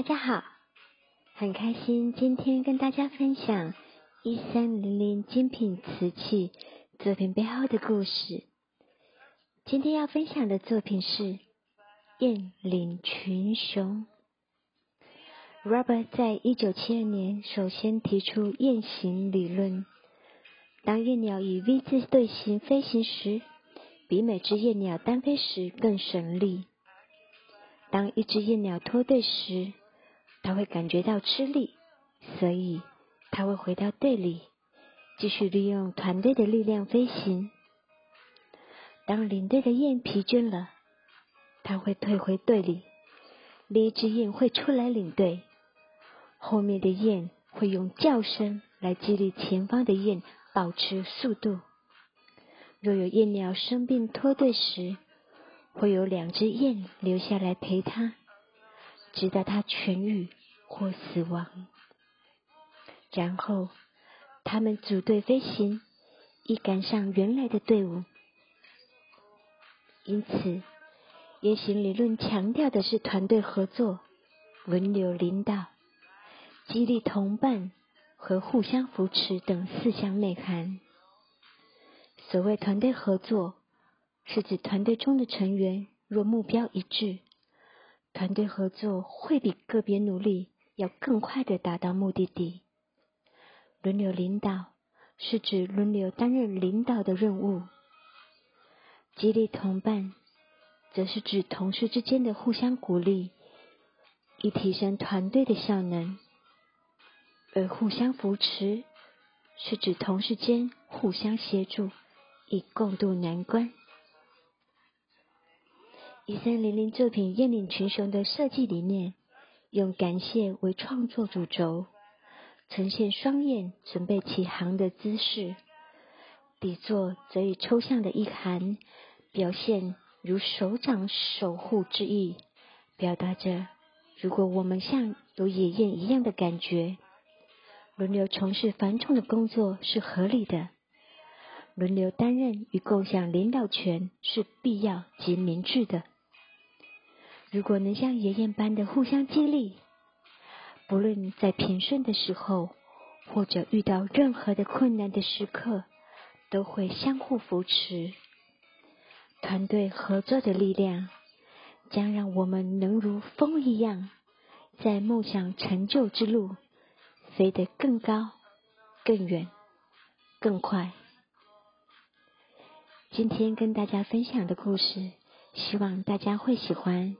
大家好，很开心今天跟大家分享一三零零精品瓷器作品背后的故事。今天要分享的作品是雁领群雄。Robert 在一九七二年首先提出雁行理论。当雁鸟以 V 字队形飞行时，比每只雁鸟单飞时更省力。当一只雁鸟脱队时，它会感觉到吃力，所以它会回到队里，继续利用团队的力量飞行。当领队的雁疲倦了，它会退回队里，另一只雁会出来领队，后面的雁会用叫声来激励前方的雁。保持速度。若有雁鸟生病脱队时，会有两只雁留下来陪它，直到它痊愈或死亡。然后，它们组队飞行，以赶上原来的队伍。因此，雁行理论强调的是团队合作、轮流领导、激励同伴。和互相扶持等四项内涵。所谓团队合作，是指团队中的成员若目标一致，团队合作会比个别努力要更快的达到目的地。轮流领导，是指轮流担任领导的任务。激励同伴，则是指同事之间的互相鼓励，以提升团队的效能。而互相扶持，是指同事间互相协助，以共度难关。一三零零作品《雁领群雄》的设计理念，用感谢为创作主轴，呈现双雁准备起航的姿势。底座则以抽象的意涵，表现如手掌守护之意，表达着如果我们像有野雁一样的感觉。轮流从事繁重的工作是合理的，轮流担任与共享领导权是必要及明智的。如果能像爷爷般的互相激励，不论在平顺的时候，或者遇到任何的困难的时刻，都会相互扶持。团队合作的力量，将让我们能如风一样，在梦想成就之路。飞得更高、更远、更快。今天跟大家分享的故事，希望大家会喜欢。